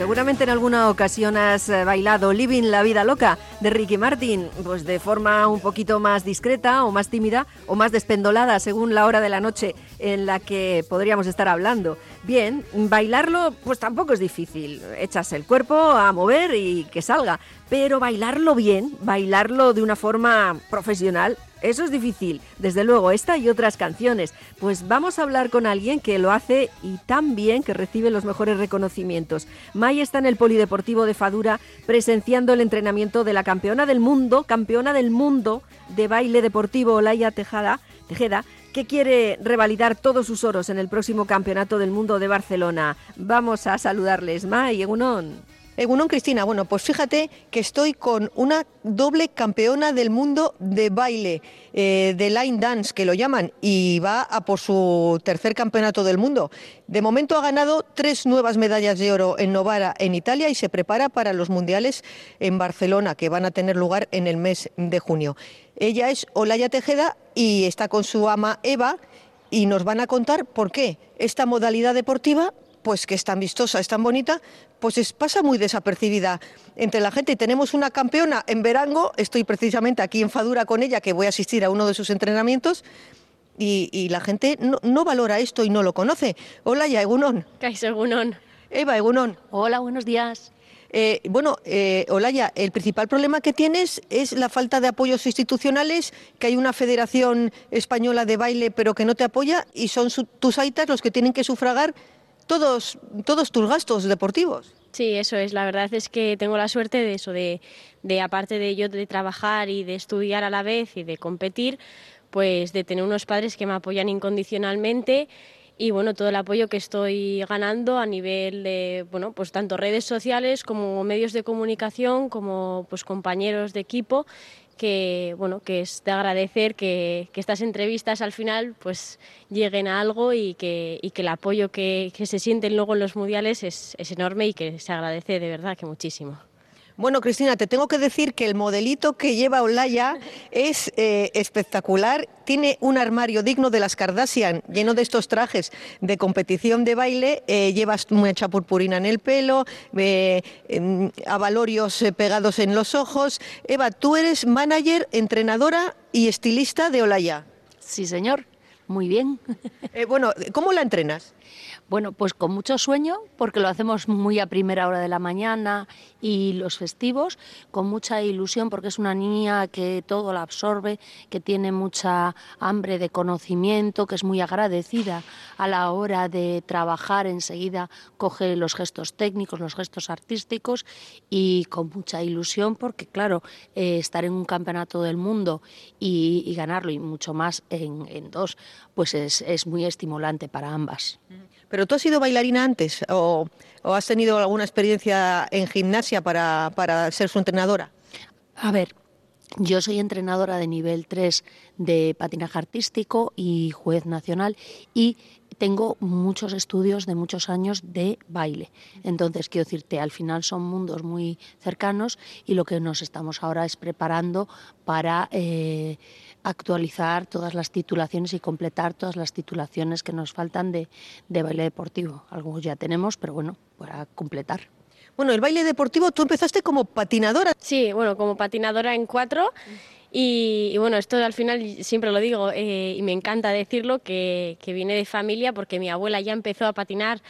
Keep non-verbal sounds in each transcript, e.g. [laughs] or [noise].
seguramente en alguna ocasión has eh, bailado Living la Vida Loca de Ricky Martin, pues de forma un poquito más discreta o más tímida o más despendolada según la hora de la noche en la que podríamos estar hablando. Bien, bailarlo pues tampoco es difícil, echas el cuerpo a mover y que salga, pero bailarlo bien, bailarlo de una forma profesional, eso es difícil, desde luego, esta y otras canciones. Pues vamos a hablar con alguien que lo hace y tan bien que recibe los mejores reconocimientos. May está en el Polideportivo de Fadura presenciando el entrenamiento de la campeona del mundo, campeona del mundo de baile deportivo Olaya Tejada, Tejeda, que quiere revalidar todos sus oros en el próximo Campeonato del Mundo de Barcelona. Vamos a saludarles, May, Egunon. Egunon Cristina, bueno, pues fíjate que estoy con una doble campeona del mundo de baile, eh, de line dance, que lo llaman, y va a por su tercer campeonato del mundo. De momento ha ganado tres nuevas medallas de oro en Novara, en Italia, y se prepara para los mundiales en Barcelona, que van a tener lugar en el mes de junio. Ella es Olaya Tejeda y está con su ama Eva, y nos van a contar por qué esta modalidad deportiva pues que es tan vistosa, es tan bonita, pues pasa muy desapercibida entre la gente. Tenemos una campeona en Verango, estoy precisamente aquí en Fadura con ella, que voy a asistir a uno de sus entrenamientos, y, la gente no, valora esto y no lo conoce. Hola, ya, Egunon. Kais Egunon. Eva, Egunon. Hola, buenos días. Eh, bueno, eh, Olaya, el principal problema que tienes es la falta de apoyos institucionales, que hay una federación española de baile pero que no te apoya y son tus aitas los que tienen que sufragar todos, todos tus gastos deportivos. Sí, eso es. La verdad es que tengo la suerte de eso, de, de aparte de yo de trabajar y de estudiar a la vez y de competir, pues de tener unos padres que me apoyan incondicionalmente y bueno, todo el apoyo que estoy ganando a nivel de, bueno, pues tanto redes sociales como medios de comunicación, como pues compañeros de equipo que bueno que es de agradecer que, estas entrevistas al final pues lleguen a algo y que, y que el apoyo que, que, se sienten luego en los mundiales es, es enorme y que se agradece de verdad que muchísimo. Bueno, Cristina, te tengo que decir que el modelito que lleva Olaya es eh, espectacular. Tiene un armario digno de las Kardashian, lleno de estos trajes de competición de baile. Eh, llevas mucha purpurina en el pelo, eh, em, avalorios pegados en los ojos. Eva, tú eres manager, entrenadora y estilista de Olaya. Sí, señor. Muy bien. bueno, ¿cómo la entrenas? Bueno, pues con mucho sueño, porque lo hacemos muy a primera hora de la mañana y los festivos, con mucha ilusión, porque es una niña que todo la absorbe, que tiene mucha hambre de conocimiento, que es muy agradecida a la hora de trabajar, enseguida coge los gestos técnicos, los gestos artísticos y con mucha ilusión, porque claro, eh, estar en un campeonato del mundo y, ganarlo, y mucho más en, dos, pues es, es muy estimulante para ambas. ¿Pero tú has sido bailarina antes o, has tenido alguna experiencia en gimnasia para, para ser su entrenadora? A ver, yo soy entrenadora de nivel 3 de patinaje artístico y juez nacional y tengo muchos estudios de muchos años de baile. Entonces, quiero decirte, al final son mundos muy cercanos y lo que nos estamos ahora es preparando para... Eh, actualizar todas las titulaciones y completar todas las titulaciones que nos faltan de, de baile deportivo. Algo ya tenemos, pero bueno, para completar. Bueno, el baile deportivo, tú empezaste como patinadora. Sí, bueno, como patinadora en cuatro. Y, bueno, esto al final siempre lo digo eh, y me encanta decirlo, que, que, viene de familia porque mi abuela ya empezó a patinar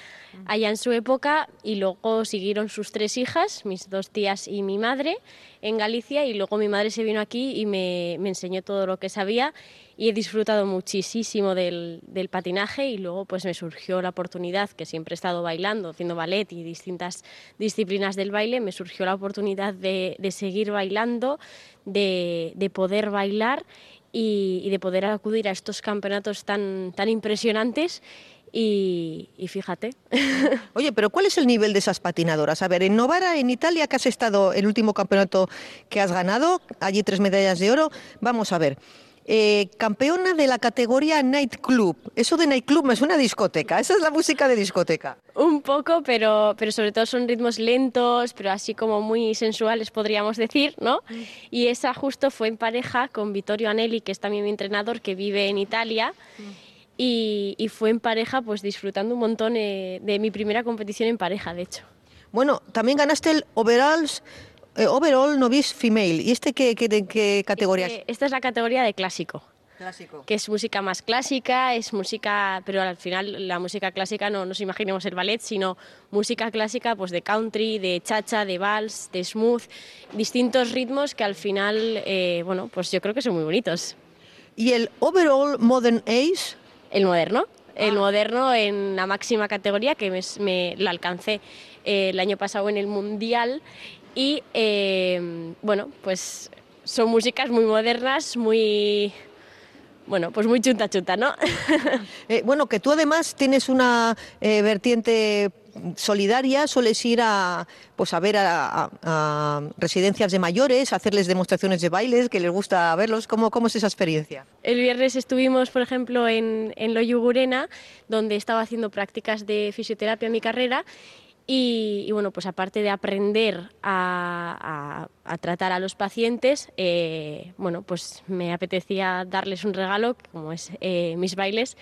allá en su época y luego siguieron sus tres hijas, mis dos tías y mi madre en Galicia. Y luego mi madre se vino aquí y me, me enseñó todo lo que sabía y he disfrutado muchísimo del, del, patinaje. Y luego pues me surgió la oportunidad, que siempre he estado bailando, haciendo ballet y distintas disciplinas del baile, me surgió la oportunidad de, de seguir bailando, de, de poder bailar y, de poder acudir a estos campeonatos tan, tan impresionantes y, y, fíjate. [laughs] Oye, pero ¿cuál es el nivel de esas patinadoras? A ver, en Novara, en Italia, que has estado el último campeonato que has ganado, allí tres medallas de oro, vamos a ver. Eh, campeona de la categoría Nightclub. Eso de Nightclub es una discoteca, esa es la música de discoteca. Un poco, pero, pero sobre todo son ritmos lentos, pero así como muy sensuales podríamos decir, ¿no? Mm. Y esa justo fue en pareja con Vittorio Anelli, que es también mi entrenador, que vive en Italia. Mm. Y, fue en pareja, pues disfrutando un montón eh, de mi primera competición en pareja, de hecho. Bueno, también ganaste el overalls, eh, overall novice female. ¿Y este qué, qué, de qué categoría es? Este- esta es la categoría de clásico. Clásico. que es música más clásica, es música, pero al final la música clásica no nos imaginemos el ballet, sino música clásica pues de country, de chacha, de vals, de smooth, distintos ritmos que al final, eh, bueno, pues yo creo que son muy bonitos. ¿Y el overall modern ace? El moderno, el moderno en la máxima categoría que me, me la alcancé eh, el año pasado en el mundial y eh, bueno, pues son músicas muy modernas, muy bueno, pues muy chunta chunta, ¿no? [laughs] Eh, bueno, que tú además tienes una eh, vertiente solidaria, sueles ir a, pues a ver a, a- a residencias de mayores, hacerles demostraciones de bailes, que les gusta verlos. ¿Cómo, cómo es esa experiencia? El viernes estuvimos, por ejemplo, en, en Loyugurena, donde estaba haciendo prácticas de fisioterapia en mi carrera. Y, bueno, pues aparte de aprender a tratar a los pacientes, eh, bueno, pues me apetecía darles un regalo, como es eh, mis bailes.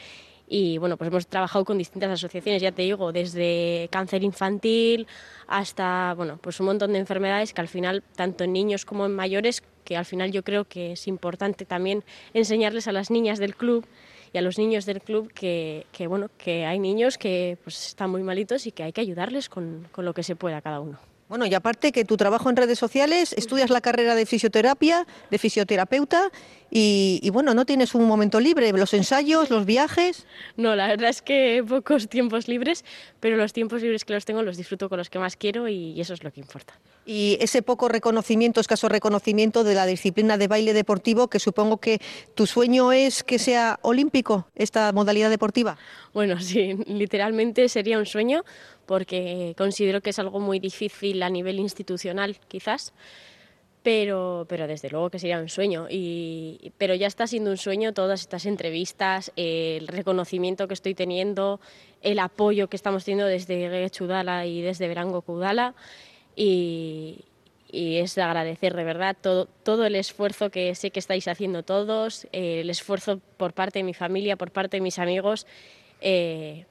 Y bueno, pues hemos trabajado con distintas asociaciones, ya te digo, desde cáncer infantil hasta, bueno, pues un montón de enfermedades que al final, tanto en niños como en mayores, que al final yo creo que es importante también enseñarles a las niñas del club y a los niños del club que, que, bueno, que hay niños que pues, están muy malitos y que hay que ayudarles con, con lo que se pueda cada uno. Bueno, y aparte que tu trabajo en redes sociales, estudias la carrera de fisioterapia, de fisioterapeuta, y, y bueno, no tienes un momento libre, los ensayos, los viajes. No, la verdad es que pocos tiempos libres, pero los tiempos libres que los tengo los disfruto con los que más quiero y eso es lo que importa. Y ese poco reconocimiento, escaso reconocimiento de la disciplina de baile deportivo, que supongo que tu sueño es que sea olímpico, esta modalidad deportiva. Bueno, sí, literalmente sería un sueño porque considero que es algo muy difícil a nivel institucional, quizás, pero, pero desde luego que sería un sueño. Y, pero ya está siendo un sueño todas estas entrevistas, el reconocimiento que estoy teniendo, el apoyo que estamos teniendo desde Chudala y desde Verango Kudala. Y, y es de agradecer de verdad todo, todo el esfuerzo que sé que estáis haciendo todos, el esfuerzo por parte de mi familia, por parte de mis amigos. Eh,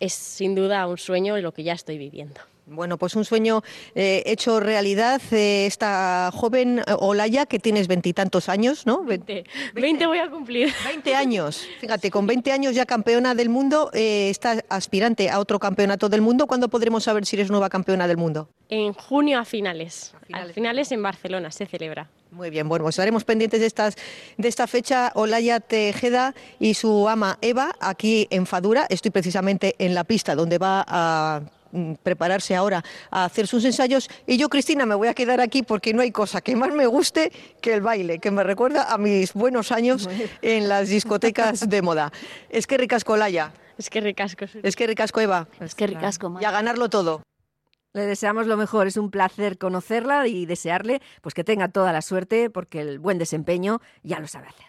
es sin duda un sueño lo que ya estoy viviendo. Bueno, pues un sueño eh, hecho realidad. Eh, esta joven eh, Olaya, que tienes veintitantos años, ¿no? Ve- 20, 20 voy a cumplir. 20 años, [laughs] fíjate, con 20 años ya campeona del mundo, eh, está aspirante a otro campeonato del mundo. ¿Cuándo podremos saber si eres nueva campeona del mundo? En junio a finales. A finales. finales, en Barcelona se celebra. Muy bien, bueno, pues estaremos pendientes de, estas, de esta fecha. Olaya Tejeda y su ama Eva, aquí en Fadura. Estoy precisamente en la pista donde va a prepararse ahora a hacer sus ensayos. Y yo, Cristina, me voy a quedar aquí porque no hay cosa que más me guste que el baile, que me recuerda a mis buenos años en las discotecas de moda. Es que ricasco, Olaya. Es que ricasco. Es que ricasco, Eva. Es que ricasco, Y a ganarlo todo. Le deseamos lo mejor, es un placer conocerla y desearle pues que tenga toda la suerte porque el buen desempeño ya lo sabe hacer.